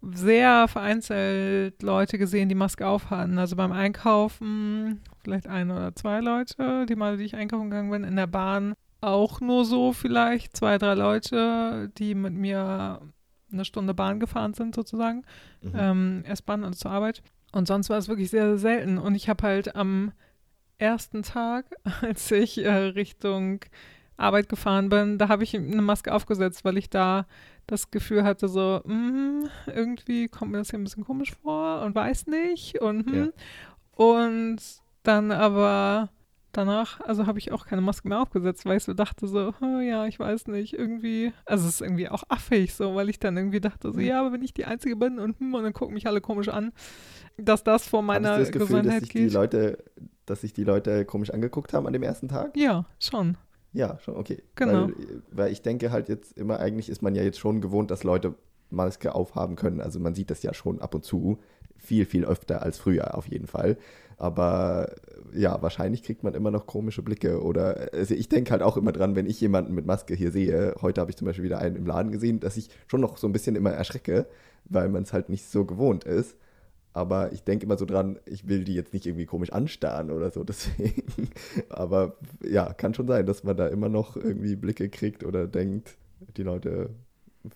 sehr vereinzelt Leute gesehen, die Maske aufhatten. Also beim Einkaufen vielleicht ein oder zwei Leute, die mal, die ich einkaufen gegangen bin, in der Bahn auch nur so vielleicht zwei, drei Leute, die mit mir eine Stunde Bahn gefahren sind sozusagen, mhm. ähm, S-Bahn und zur Arbeit. Und sonst war es wirklich sehr, sehr selten. Und ich habe halt am ersten Tag, als ich äh, Richtung Arbeit gefahren bin, da habe ich eine Maske aufgesetzt, weil ich da das Gefühl hatte, so, mm, irgendwie kommt mir das hier ein bisschen komisch vor und weiß nicht. Und, mm. ja. und dann aber danach, also habe ich auch keine Maske mehr aufgesetzt, weil ich so dachte so, oh, ja, ich weiß nicht, irgendwie, also es ist irgendwie auch affig so, weil ich dann irgendwie dachte so, ja, aber wenn ich die Einzige bin und, hm, und dann gucken mich alle komisch an, dass das vor meiner das Gefühl, Gesundheit dass sich geht. Die Leute, dass sich die Leute komisch angeguckt haben an dem ersten Tag? Ja, schon. Ja, schon, okay. Genau. Weil, weil ich denke halt jetzt immer, eigentlich ist man ja jetzt schon gewohnt, dass Leute Maske aufhaben können. Also man sieht das ja schon ab und zu, viel, viel öfter als früher auf jeden Fall. Aber ja, wahrscheinlich kriegt man immer noch komische Blicke. Oder also ich denke halt auch immer dran, wenn ich jemanden mit Maske hier sehe. Heute habe ich zum Beispiel wieder einen im Laden gesehen, dass ich schon noch so ein bisschen immer erschrecke, weil man es halt nicht so gewohnt ist. Aber ich denke immer so dran, ich will die jetzt nicht irgendwie komisch anstarren oder so, deswegen. Aber ja, kann schon sein, dass man da immer noch irgendwie Blicke kriegt oder denkt, die Leute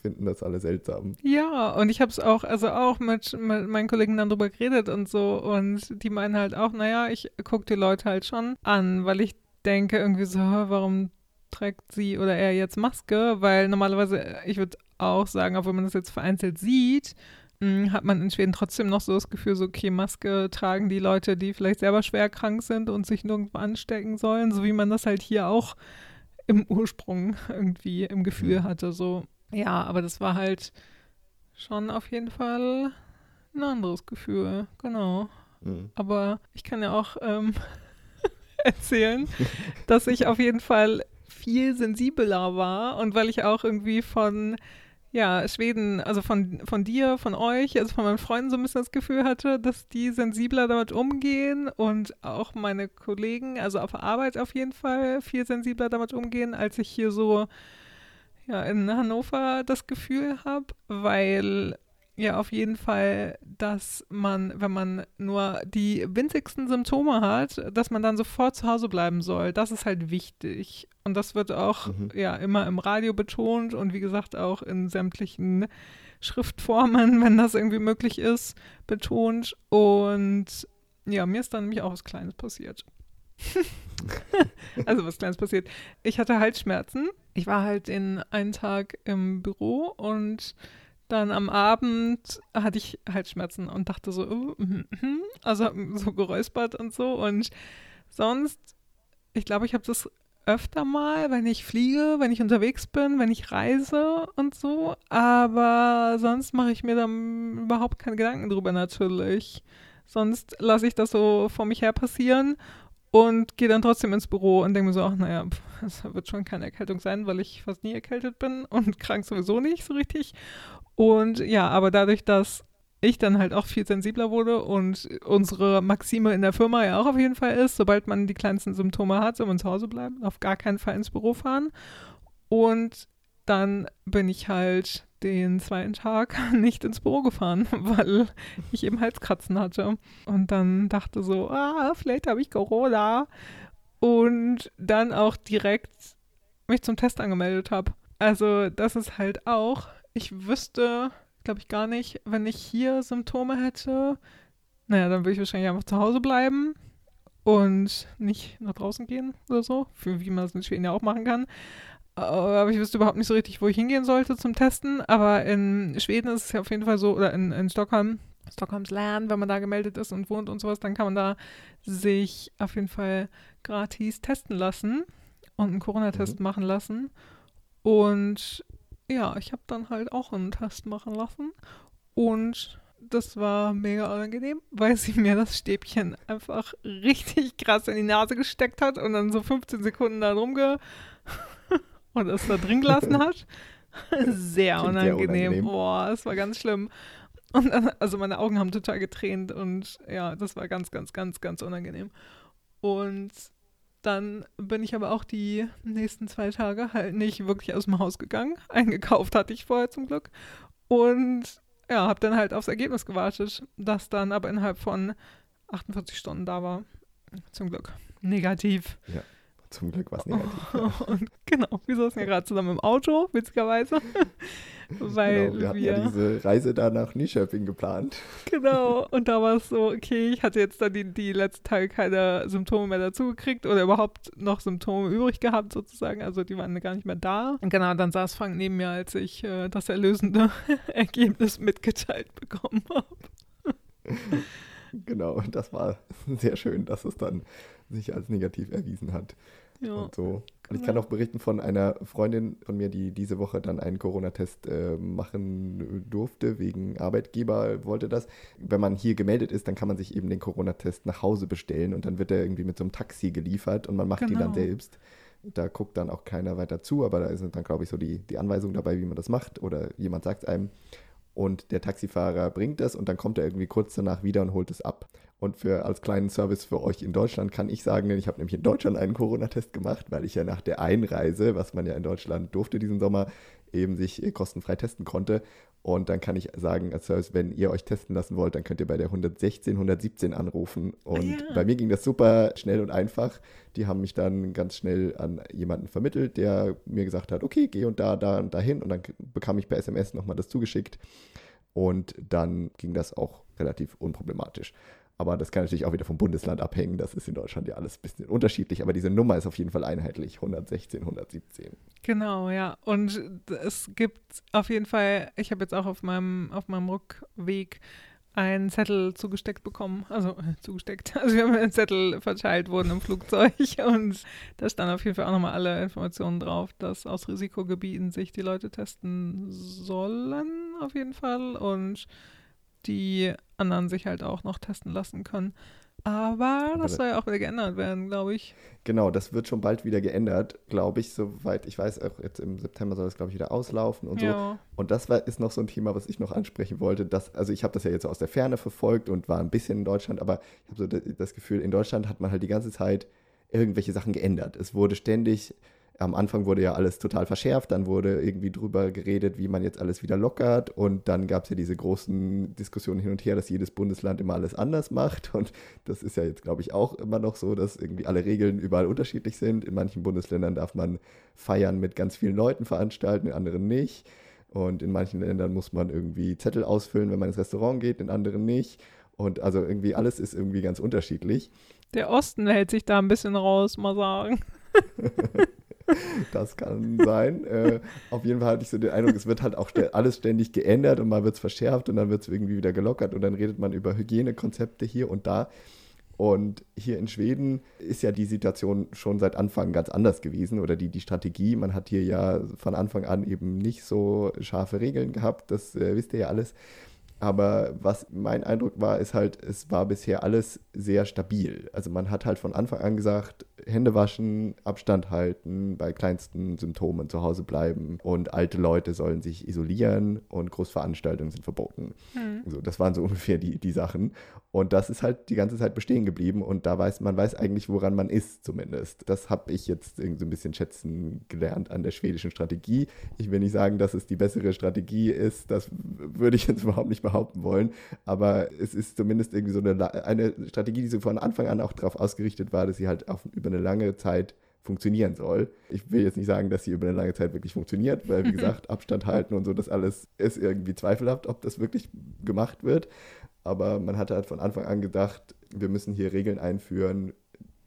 finden das alle seltsam. Ja, und ich habe es auch, also auch mit, mit, meinen Kollegen dann drüber geredet und so. Und die meinen halt auch, naja, ich gucke die Leute halt schon an, weil ich denke irgendwie so, warum trägt sie oder er jetzt Maske? Weil normalerweise, ich würde auch sagen, auch wenn man das jetzt vereinzelt sieht, hat man in Schweden trotzdem noch so das Gefühl, so, okay, Maske tragen die Leute, die vielleicht selber schwer krank sind und sich nirgendwo anstecken sollen, so wie man das halt hier auch im Ursprung irgendwie im Gefühl hatte. So, ja, aber das war halt schon auf jeden Fall ein anderes Gefühl, genau. Mhm. Aber ich kann ja auch ähm, erzählen, dass ich auf jeden Fall viel sensibler war und weil ich auch irgendwie von ja, Schweden, also von, von dir, von euch, also von meinen Freunden so ein bisschen das Gefühl hatte, dass die sensibler damit umgehen und auch meine Kollegen, also auf Arbeit auf jeden Fall viel sensibler damit umgehen, als ich hier so ja, in Hannover das Gefühl habe, weil ja auf jeden Fall, dass man, wenn man nur die winzigsten Symptome hat, dass man dann sofort zu Hause bleiben soll. Das ist halt wichtig. Und das wird auch mhm. ja immer im Radio betont und wie gesagt auch in sämtlichen Schriftformen, wenn das irgendwie möglich ist, betont. Und ja, mir ist dann nämlich auch was Kleines passiert. also was Kleines passiert. Ich hatte Halsschmerzen. Ich war halt in einen Tag im Büro und dann am Abend hatte ich Halsschmerzen und dachte so, mm, also so geräuspert und so. Und sonst, ich glaube, ich habe das öfter mal, wenn ich fliege, wenn ich unterwegs bin, wenn ich reise und so. Aber sonst mache ich mir dann überhaupt keine Gedanken drüber natürlich. Sonst lasse ich das so vor mich her passieren und gehe dann trotzdem ins Büro und denke mir so, ach naja, das wird schon keine Erkältung sein, weil ich fast nie erkältet bin und krank sowieso nicht so richtig. Und ja, aber dadurch, dass ich dann halt auch viel sensibler wurde und unsere Maxime in der Firma ja auch auf jeden Fall ist, sobald man die kleinsten Symptome hat, soll man zu Hause bleiben, auf gar keinen Fall ins Büro fahren. Und dann bin ich halt den zweiten Tag nicht ins Büro gefahren, weil ich eben Halskratzen hatte. Und dann dachte so, ah, vielleicht habe ich Corona. Und dann auch direkt mich zum Test angemeldet habe. Also das ist halt auch, ich wüsste, glaube ich gar nicht. Wenn ich hier Symptome hätte, naja, dann würde ich wahrscheinlich einfach zu Hause bleiben und nicht nach draußen gehen oder so, für wie man es in Schweden ja auch machen kann. Aber ich wüsste überhaupt nicht so richtig, wo ich hingehen sollte zum Testen. Aber in Schweden ist es ja auf jeden Fall so, oder in, in Stockholm, Stockholms Land, wenn man da gemeldet ist und wohnt und sowas, dann kann man da sich auf jeden Fall gratis testen lassen und einen Corona-Test mhm. machen lassen. Und ja, ich habe dann halt auch einen Test machen lassen. Und das war mega unangenehm, weil sie mir das Stäbchen einfach richtig krass in die Nase gesteckt hat und dann so 15 Sekunden da rumge und es da drin gelassen hat. Sehr unangenehm. unangenehm. Boah, es war ganz schlimm. Und dann, also meine Augen haben total getränt und ja, das war ganz, ganz, ganz, ganz unangenehm. Und dann bin ich aber auch die nächsten zwei Tage halt nicht wirklich aus dem Haus gegangen. Eingekauft hatte ich vorher zum Glück. Und ja, habe dann halt aufs Ergebnis gewartet, das dann aber innerhalb von 48 Stunden da war. Zum Glück. Negativ. Ja. Zum Glück war es negativ. Ja. Und genau, wir saßen ja gerade zusammen im Auto, witzigerweise. Weil genau, wir hatten wir, ja diese Reise da nach Nyköping geplant. Genau, und da war es so, okay, ich hatte jetzt dann die, die letzten Tage keine Symptome mehr dazugekriegt oder überhaupt noch Symptome übrig gehabt sozusagen, also die waren gar nicht mehr da. Und genau, dann saß Frank neben mir, als ich äh, das erlösende Ergebnis mitgeteilt bekommen habe. genau, das war sehr schön, dass es dann sich als negativ erwiesen hat. Ja, und so. Und ich kann auch berichten von einer Freundin von mir, die diese Woche dann einen Corona-Test äh, machen durfte, wegen Arbeitgeber wollte das. Wenn man hier gemeldet ist, dann kann man sich eben den Corona-Test nach Hause bestellen und dann wird er irgendwie mit so einem Taxi geliefert und man macht genau. die dann genau. selbst. Da guckt dann auch keiner weiter zu, aber da sind dann, glaube ich, so die, die Anweisungen dabei, wie man das macht oder jemand sagt es einem und der Taxifahrer bringt es und dann kommt er irgendwie kurz danach wieder und holt es ab. Und für als kleinen Service für euch in Deutschland kann ich sagen, ich habe nämlich in Deutschland einen Corona-Test gemacht, weil ich ja nach der Einreise, was man ja in Deutschland durfte diesen Sommer, eben sich kostenfrei testen konnte. Und dann kann ich sagen, als Service, wenn ihr euch testen lassen wollt, dann könnt ihr bei der 116, 117 anrufen. Und ja. bei mir ging das super schnell und einfach. Die haben mich dann ganz schnell an jemanden vermittelt, der mir gesagt hat, okay, geh und da, da und dahin. Und dann bekam ich per SMS nochmal das zugeschickt. Und dann ging das auch relativ unproblematisch. Aber das kann natürlich auch wieder vom Bundesland abhängen. Das ist in Deutschland ja alles ein bisschen unterschiedlich. Aber diese Nummer ist auf jeden Fall einheitlich. 116, 117. Genau, ja. Und es gibt auf jeden Fall, ich habe jetzt auch auf meinem, auf meinem Rückweg einen Zettel zugesteckt bekommen. Also äh, zugesteckt. Also wir haben einen Zettel verteilt worden im Flugzeug und da stand auf jeden Fall auch nochmal alle Informationen drauf, dass aus Risikogebieten sich die Leute testen sollen, auf jeden Fall. Und die anderen sich halt auch noch testen lassen können. Aber das soll ja auch wieder geändert werden, glaube ich. Genau, das wird schon bald wieder geändert, glaube ich, soweit ich weiß. Auch jetzt im September soll das, glaube ich, wieder auslaufen und ja. so. Und das war, ist noch so ein Thema, was ich noch ansprechen wollte. Dass, also ich habe das ja jetzt aus der Ferne verfolgt und war ein bisschen in Deutschland, aber ich habe so das Gefühl, in Deutschland hat man halt die ganze Zeit irgendwelche Sachen geändert. Es wurde ständig am Anfang wurde ja alles total verschärft, dann wurde irgendwie drüber geredet, wie man jetzt alles wieder lockert und dann gab es ja diese großen Diskussionen hin und her, dass jedes Bundesland immer alles anders macht und das ist ja jetzt, glaube ich, auch immer noch so, dass irgendwie alle Regeln überall unterschiedlich sind. In manchen Bundesländern darf man Feiern mit ganz vielen Leuten veranstalten, in anderen nicht. Und in manchen Ländern muss man irgendwie Zettel ausfüllen, wenn man ins Restaurant geht, in anderen nicht. Und also irgendwie alles ist irgendwie ganz unterschiedlich. Der Osten hält sich da ein bisschen raus, mal sagen. das kann sein. Äh, auf jeden Fall hatte ich so den Eindruck, es wird halt auch alles ständig geändert und mal wird es verschärft und dann wird es irgendwie wieder gelockert und dann redet man über Hygienekonzepte hier und da. Und hier in Schweden ist ja die Situation schon seit Anfang ganz anders gewesen oder die, die Strategie. Man hat hier ja von Anfang an eben nicht so scharfe Regeln gehabt, das äh, wisst ihr ja alles. Aber was mein Eindruck war, ist halt, es war bisher alles sehr stabil. Also man hat halt von Anfang an gesagt, Hände waschen, Abstand halten, bei kleinsten Symptomen zu Hause bleiben und alte Leute sollen sich isolieren und Großveranstaltungen sind verboten. Mhm. So, das waren so ungefähr die, die Sachen. Und das ist halt die ganze Zeit bestehen geblieben und da weiß man weiß eigentlich, woran man ist zumindest. Das habe ich jetzt irgendwie so ein bisschen schätzen gelernt an der schwedischen Strategie. Ich will nicht sagen, dass es die bessere Strategie ist, das würde ich jetzt überhaupt nicht behaupten wollen, aber es ist zumindest irgendwie so eine, eine Strategie, die so von Anfang an auch darauf ausgerichtet war, dass sie halt auf, über eine lange Zeit funktionieren soll. Ich will jetzt nicht sagen, dass sie über eine lange Zeit wirklich funktioniert, weil wie gesagt, Abstand halten und so, das alles ist irgendwie zweifelhaft, ob das wirklich gemacht wird. Aber man hatte halt von Anfang an gedacht, wir müssen hier Regeln einführen,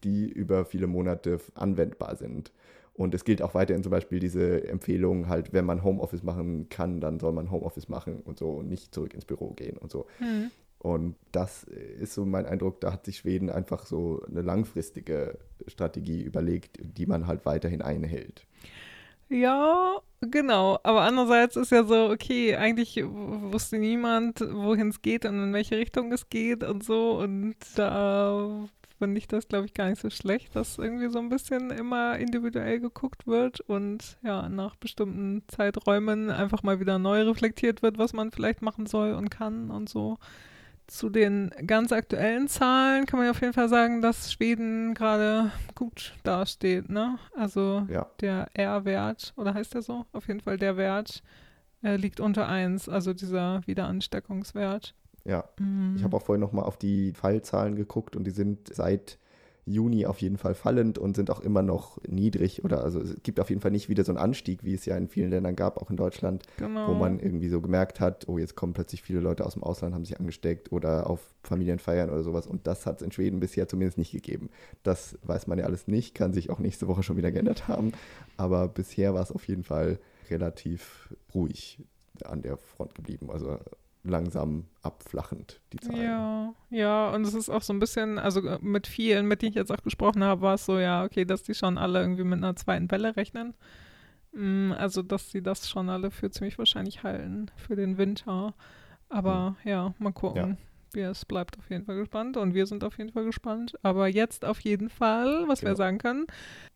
die über viele Monate anwendbar sind. Und es gilt auch weiterhin zum Beispiel diese Empfehlung, halt, wenn man Homeoffice machen kann, dann soll man Homeoffice machen und so und nicht zurück ins Büro gehen und so. Mhm. Und das ist so mein Eindruck, da hat sich Schweden einfach so eine langfristige Strategie überlegt, die man halt weiterhin einhält. Ja, genau. Aber andererseits ist ja so, okay, eigentlich wusste niemand, wohin es geht und in welche Richtung es geht und so. Und da finde ich das, glaube ich, gar nicht so schlecht, dass irgendwie so ein bisschen immer individuell geguckt wird und ja, nach bestimmten Zeiträumen einfach mal wieder neu reflektiert wird, was man vielleicht machen soll und kann und so. Zu den ganz aktuellen Zahlen kann man auf jeden Fall sagen, dass Schweden gerade gut dasteht. Ne? Also ja. der R-Wert, oder heißt der so? Auf jeden Fall der Wert äh, liegt unter 1, also dieser Wiederansteckungswert. Ja, mhm. ich habe auch vorhin nochmal auf die Fallzahlen geguckt und die sind seit Juni auf jeden Fall fallend und sind auch immer noch niedrig. Oder also es gibt auf jeden Fall nicht wieder so einen Anstieg, wie es ja in vielen Ländern gab, auch in Deutschland, genau. wo man irgendwie so gemerkt hat, oh, jetzt kommen plötzlich viele Leute aus dem Ausland, haben sich angesteckt oder auf Familienfeiern oder sowas. Und das hat es in Schweden bisher zumindest nicht gegeben. Das weiß man ja alles nicht, kann sich auch nächste Woche schon wieder geändert haben. Aber bisher war es auf jeden Fall relativ ruhig an der Front geblieben. Also langsam abflachend, die Zahlen. Ja, ja, und es ist auch so ein bisschen, also äh, mit vielen, mit denen ich jetzt auch gesprochen habe, war es so, ja, okay, dass die schon alle irgendwie mit einer zweiten Welle rechnen. Mm, also, dass sie das schon alle für ziemlich wahrscheinlich halten für den Winter. Aber hm. ja, mal gucken. Ja. Es bleibt auf jeden Fall gespannt und wir sind auf jeden Fall gespannt. Aber jetzt auf jeden Fall, was genau. wir sagen können,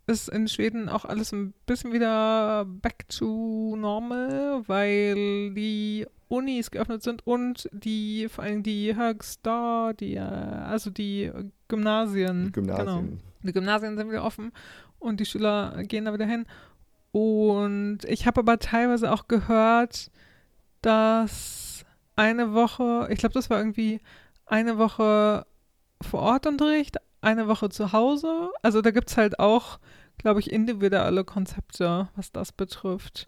ist in Schweden auch alles ein bisschen wieder back to normal, weil die Unis geöffnet sind und die, vor allem die Högstar, die, äh, also die Gymnasien. Die Gymnasien. Genau. Die Gymnasien sind wieder offen und die Schüler gehen da wieder hin. Und ich habe aber teilweise auch gehört, dass eine Woche, ich glaube, das war irgendwie eine Woche vor Ort Unterricht, eine Woche zu Hause. Also da gibt es halt auch, glaube ich, individuelle Konzepte, was das betrifft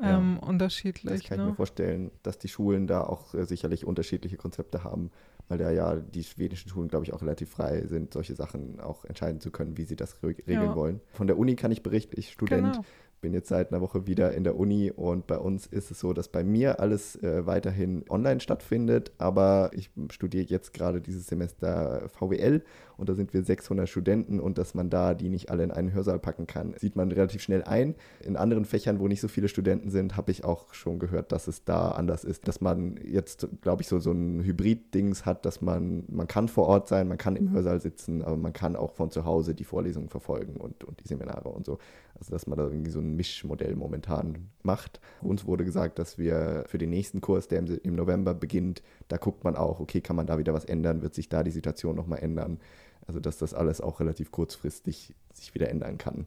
ähm, ja. unterschiedlich. Das kann ne? ich mir vorstellen, dass die Schulen da auch äh, sicherlich unterschiedliche Konzepte haben, weil da ja die schwedischen Schulen, glaube ich, auch relativ frei sind, solche Sachen auch entscheiden zu können, wie sie das regeln ja. wollen. Von der Uni kann ich berichten, ich Student. Genau bin jetzt seit einer Woche wieder in der Uni und bei uns ist es so, dass bei mir alles äh, weiterhin online stattfindet, aber ich studiere jetzt gerade dieses Semester VWL und da sind wir 600 Studenten und dass man da die nicht alle in einen Hörsaal packen kann, sieht man relativ schnell ein. In anderen Fächern, wo nicht so viele Studenten sind, habe ich auch schon gehört, dass es da anders ist, dass man jetzt, glaube ich, so, so ein Hybrid-Dings hat, dass man, man kann vor Ort sein, man kann im Hörsaal sitzen, aber man kann auch von zu Hause die Vorlesungen verfolgen und, und die Seminare und so. Also dass man da irgendwie so ein Mischmodell momentan macht. Uns wurde gesagt, dass wir für den nächsten Kurs, der im, im November beginnt, da guckt man auch, okay, kann man da wieder was ändern, wird sich da die Situation nochmal ändern. Also dass das alles auch relativ kurzfristig sich wieder ändern kann.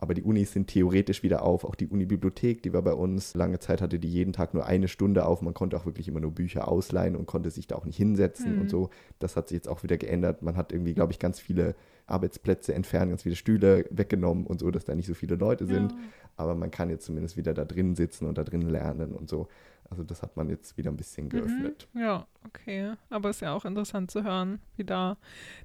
Aber die Unis sind theoretisch wieder auf. Auch die Unibibliothek, die war bei uns lange Zeit, hatte die jeden Tag nur eine Stunde auf. Man konnte auch wirklich immer nur Bücher ausleihen und konnte sich da auch nicht hinsetzen mhm. und so. Das hat sich jetzt auch wieder geändert. Man hat irgendwie, glaube ich, ganz viele Arbeitsplätze entfernt, ganz viele Stühle weggenommen und so, dass da nicht so viele Leute sind. Ja. Aber man kann jetzt zumindest wieder da drin sitzen und da drin lernen und so. Also das hat man jetzt wieder ein bisschen mhm. geöffnet. Mhm, ja, okay. Aber es ist ja auch interessant zu hören, wie da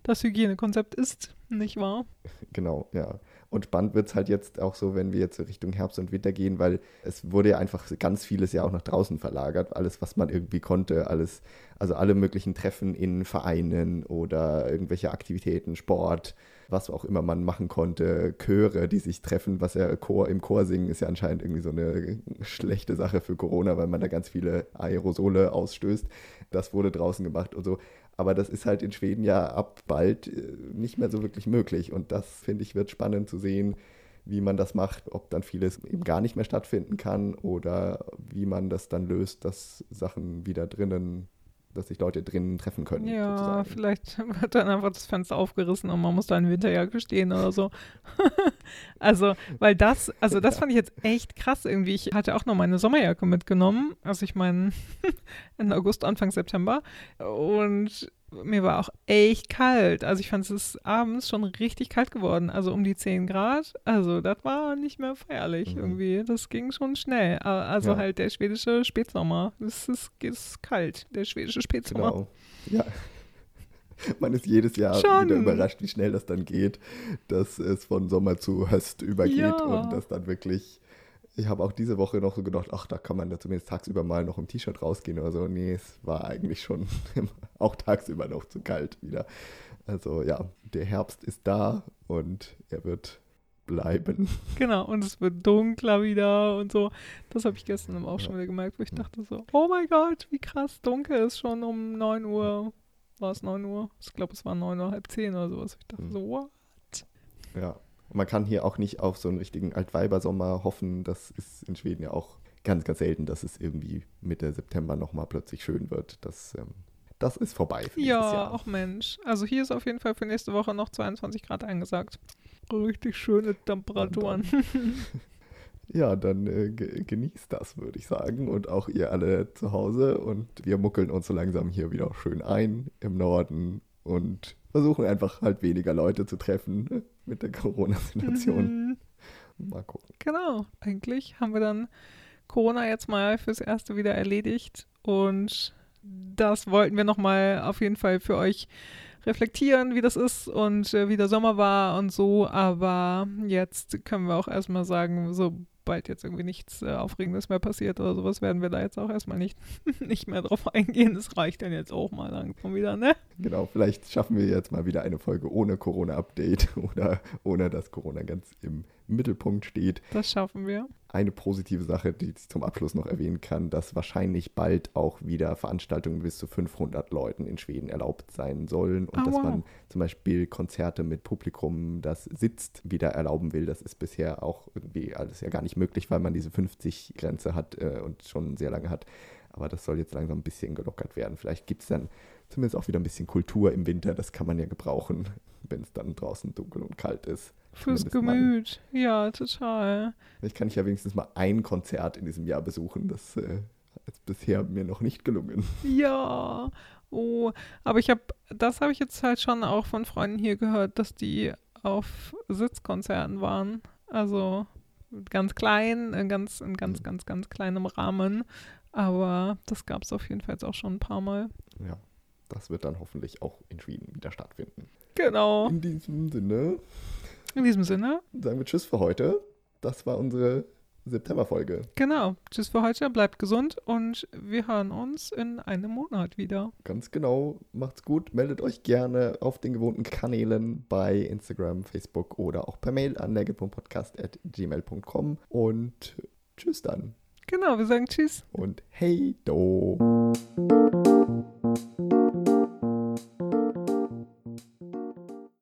das Hygienekonzept ist, nicht wahr? Genau, ja. Und spannend wird es halt jetzt auch so, wenn wir jetzt Richtung Herbst und Winter gehen, weil es wurde ja einfach ganz vieles ja auch nach draußen verlagert. Alles, was man irgendwie konnte, alles, also alle möglichen Treffen in Vereinen oder irgendwelche Aktivitäten, Sport, was auch immer man machen konnte, Chöre, die sich treffen, was ja Chor im Chor singen, ist ja anscheinend irgendwie so eine schlechte Sache für Corona, weil man da ganz viele Aerosole ausstößt. Das wurde draußen gemacht und so. Aber das ist halt in Schweden ja ab bald äh, nicht mehr so wirklich möglich. Und das, finde ich, wird spannend zu sehen, wie man das macht, ob dann vieles eben gar nicht mehr stattfinden kann oder wie man das dann löst, dass Sachen wieder drinnen, dass sich Leute drinnen treffen können. Ja, sozusagen. vielleicht wird dann einfach das Fenster aufgerissen und man muss da in Winterjacke stehen oder so. also, weil das, also das fand ich jetzt echt krass irgendwie. Ich hatte auch noch meine Sommerjacke mitgenommen, also ich meine, in August, Anfang September. Und mir war auch echt kalt. Also ich fand es abends schon richtig kalt geworden. Also um die 10 Grad. Also das war nicht mehr feierlich mhm. irgendwie. Das ging schon schnell. Also ja. halt der schwedische Spätsommer. Das ist, ist kalt, der schwedische Spätsommer. Genau. Ja. Man ist jedes Jahr schon. wieder überrascht, wie schnell das dann geht, dass es von Sommer zu Höst übergeht ja. und das dann wirklich ich habe auch diese Woche noch so gedacht, ach, da kann man da zumindest tagsüber mal noch im T-Shirt rausgehen oder so. Nee, es war eigentlich schon auch tagsüber noch zu kalt wieder. Also ja, der Herbst ist da und er wird bleiben. Genau, und es wird dunkler wieder und so. Das habe ich gestern auch schon wieder gemerkt, wo ich dachte so, oh mein Gott, wie krass dunkel ist schon um 9 Uhr. War es 9 Uhr? Ich glaube, es war 9 Uhr, halb 10 oder sowas. Ich dachte mhm. so, what? Ja, man kann hier auch nicht auf so einen richtigen Altweibersommer hoffen. Das ist in Schweden ja auch ganz, ganz selten, dass es irgendwie Mitte September nochmal plötzlich schön wird. Das, ähm, das ist vorbei. ja, auch Mensch. Also hier ist auf jeden Fall für nächste Woche noch 22 Grad eingesagt. Richtig schöne Temperaturen. ja, dann äh, genießt das, würde ich sagen. Und auch ihr alle zu Hause. Und wir muckeln uns so langsam hier wieder schön ein im Norden und versuchen einfach halt weniger Leute zu treffen mit der Corona-Situation. Mhm. Mal gucken. Genau, eigentlich haben wir dann Corona jetzt mal fürs Erste wieder erledigt und das wollten wir nochmal auf jeden Fall für euch reflektieren, wie das ist und äh, wie der Sommer war und so. Aber jetzt können wir auch erstmal sagen, so bald jetzt irgendwie nichts äh, Aufregendes mehr passiert oder sowas, werden wir da jetzt auch erstmal nicht, nicht mehr drauf eingehen. Das reicht dann jetzt auch mal langsam wieder, ne? Genau, vielleicht schaffen wir jetzt mal wieder eine Folge ohne Corona-Update oder ohne dass Corona ganz im Mittelpunkt steht. Das schaffen wir. Eine positive Sache, die ich zum Abschluss noch erwähnen kann, dass wahrscheinlich bald auch wieder Veranstaltungen bis zu 500 Leuten in Schweden erlaubt sein sollen und oh, dass wow. man zum Beispiel Konzerte mit Publikum, das sitzt, wieder erlauben will. Das ist bisher auch irgendwie alles ja gar nicht möglich, weil man diese 50-Grenze hat äh, und schon sehr lange hat. Aber das soll jetzt langsam ein bisschen gelockert werden. Vielleicht gibt es dann zumindest auch wieder ein bisschen Kultur im Winter. Das kann man ja gebrauchen, wenn es dann draußen dunkel und kalt ist. Fürs Gemüt, mal. ja, total. Vielleicht kann ich ja wenigstens mal ein Konzert in diesem Jahr besuchen. Das äh, ist bisher mir noch nicht gelungen. Ja, oh, aber ich habe, das habe ich jetzt halt schon auch von Freunden hier gehört, dass die auf Sitzkonzerten waren. Also ganz klein, in ganz, in ganz, mhm. ganz, ganz kleinem Rahmen. Aber das gab es auf jeden Fall jetzt auch schon ein paar Mal. Ja, das wird dann hoffentlich auch in Schweden wieder stattfinden. Genau. In diesem Sinne. In diesem Sinne. Sagen wir Tschüss für heute. Das war unsere Septemberfolge. Genau. Tschüss für heute. Bleibt gesund und wir hören uns in einem Monat wieder. Ganz genau. Macht's gut. Meldet euch gerne auf den gewohnten Kanälen bei Instagram, Facebook oder auch per Mail an nergit.podcast.gmail.com und tschüss dann. Genau, wir sagen Tschüss. Und hey do.